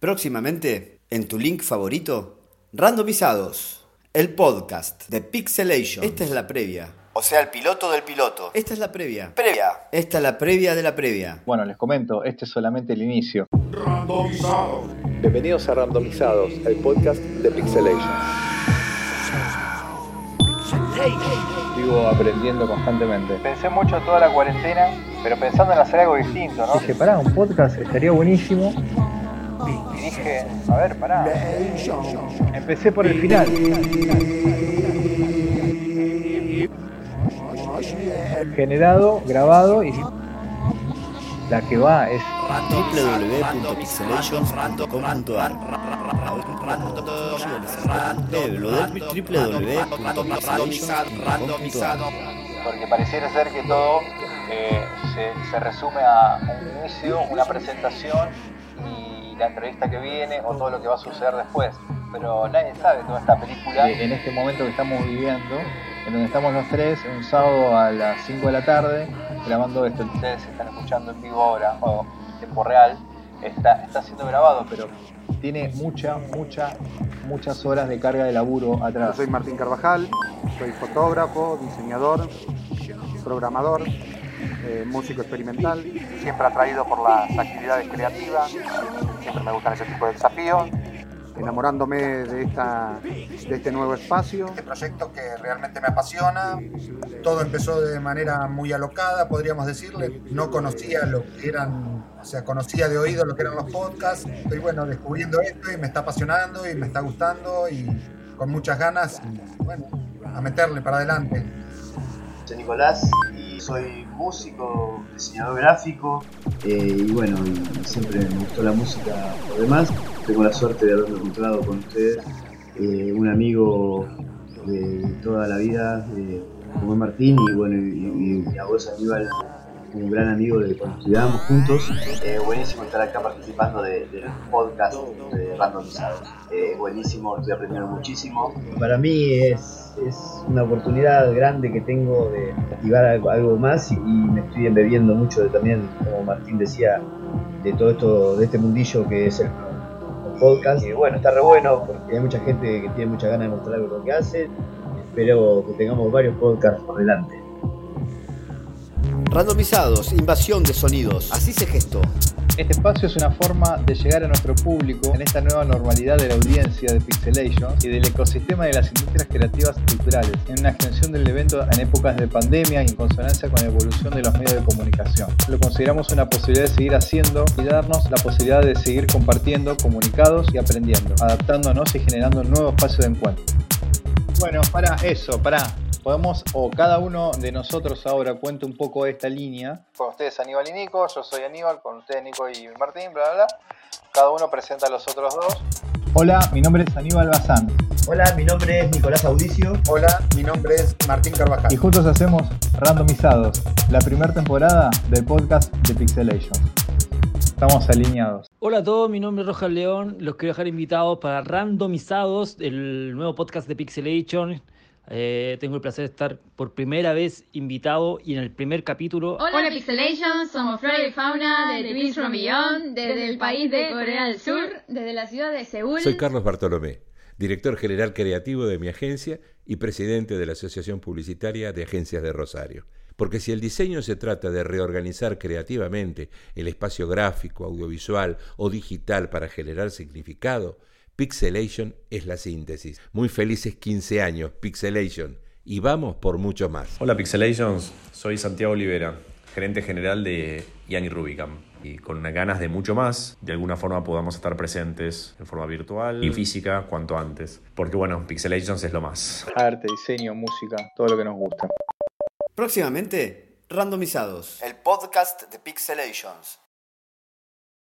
Próximamente, en tu link favorito, Randomizados, el podcast de Pixelation. Esta es la previa. O sea, el piloto del piloto. Esta es la previa. Previa. Esta es la previa de la previa. Bueno, les comento, este es solamente el inicio. Randomizados. Bienvenidos a Randomizados, el podcast de Pixelation. Sigo aprendiendo constantemente. Pensé mucho toda la cuarentena, pero pensando en hacer algo distinto, ¿no? Dije, pará, un podcast estaría buenísimo. Y dije, a ver, pará. Empecé por el final. Generado, grabado y la que va es www.pixelation.com.ar porque pareciera ser que todo eh, se, se resume a un inicio, una presentación la entrevista que viene o todo lo que va a suceder después. Pero nadie sabe toda esta película. En este momento que estamos viviendo, en donde estamos los tres, un sábado a las 5 de la tarde, grabando esto. Ustedes están escuchando en vivo ahora, o en tiempo real, está, está siendo grabado, pero tiene mucha, mucha, muchas horas de carga de laburo Yo atrás. soy Martín Carvajal, soy fotógrafo, diseñador, programador, eh, músico experimental, siempre atraído por las actividades creativas, siempre me gustan ese tipo de desafíos, enamorándome de, esta, de este nuevo espacio. Este proyecto que realmente me apasiona, todo empezó de manera muy alocada, podríamos decirle, no conocía lo que eran, o sea, conocía de oído lo que eran los podcasts, estoy bueno, descubriendo esto y me está apasionando y me está gustando y con muchas ganas, bueno, a meterle para adelante. Soy Nicolás y soy músico, diseñador gráfico eh, y bueno, y siempre me gustó la música por demás. Tengo la suerte de haberme encontrado con ustedes, eh, un amigo de toda la vida, eh, como es Martín, y bueno, y, y a vos Aníbal, un gran amigo de cuando estudiábamos juntos. Eh, buenísimo estar acá participando de, de los podcasts de randomizados. Eh, buenísimo, estoy aprendiendo muchísimo. Para mí es, es una oportunidad grande que tengo de activar algo, algo más y, y me estoy embebiendo mucho de, también, como Martín decía, de todo esto, de este mundillo que es el, el podcast. Y bueno, está re bueno porque hay mucha gente que tiene muchas ganas de mostrar algo lo que hace. Espero que tengamos varios podcasts por delante. Randomizados, invasión de sonidos. Así se gestó. Este espacio es una forma de llegar a nuestro público en esta nueva normalidad de la audiencia de Pixelation y del ecosistema de las industrias creativas y culturales, en una extensión del evento en épocas de pandemia y en consonancia con la evolución de los medios de comunicación. Lo consideramos una posibilidad de seguir haciendo y darnos la posibilidad de seguir compartiendo, comunicados y aprendiendo, adaptándonos y generando un nuevo espacio de encuentro. Bueno, para eso, para. Podemos, o cada uno de nosotros ahora cuente un poco esta línea. Con ustedes Aníbal y Nico, yo soy Aníbal, con ustedes Nico y Martín, bla, bla, bla. Cada uno presenta a los otros dos. Hola, mi nombre es Aníbal Bazán Hola, mi nombre es Nicolás Audicio. Hola, mi nombre es Martín Carvajal. y juntos hacemos Randomizados, la primera temporada del podcast de Pixelation. Estamos alineados. Hola a todos, mi nombre es Rojas León. Los quiero dejar invitados para Randomizados, el nuevo podcast de Pixelation. Eh, tengo el placer de estar por primera vez invitado y en el primer capítulo. Hola Pixelation, somos Flora y Fauna de The Beast from Beyond, desde el país de Corea del Sur, desde la ciudad de Seúl. Soy Carlos Bartolomé, director general creativo de mi agencia y presidente de la Asociación Publicitaria de Agencias de Rosario. Porque si el diseño se trata de reorganizar creativamente el espacio gráfico, audiovisual o digital para generar significado, Pixelation es la síntesis. Muy felices 15 años, Pixelation. Y vamos por mucho más. Hola Pixelations, soy Santiago Olivera, gerente general de Yani Rubicam. Y con unas ganas de mucho más, de alguna forma podamos estar presentes en forma virtual y física cuanto antes. Porque bueno, Pixelations es lo más. Arte, diseño, música, todo lo que nos gusta. Próximamente, Randomizados, el podcast de Pixelations.